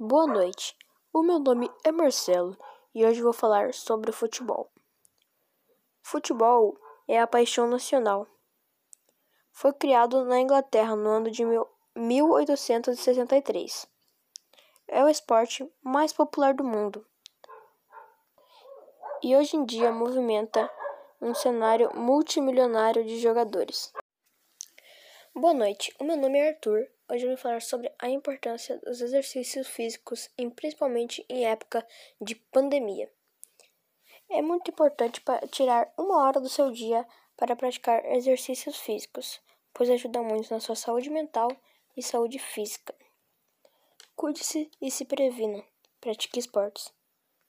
Boa noite, o meu nome é Marcelo e hoje vou falar sobre futebol. Futebol é a paixão nacional. Foi criado na Inglaterra no ano de 1863. É o esporte mais popular do mundo e hoje em dia movimenta um cenário multimilionário de jogadores. Boa noite, o meu nome é Arthur. Hoje eu vou falar sobre a importância dos exercícios físicos, principalmente em época de pandemia. É muito importante tirar uma hora do seu dia para praticar exercícios físicos, pois ajuda muito na sua saúde mental e saúde física. Cuide-se e se previna. Pratique esportes.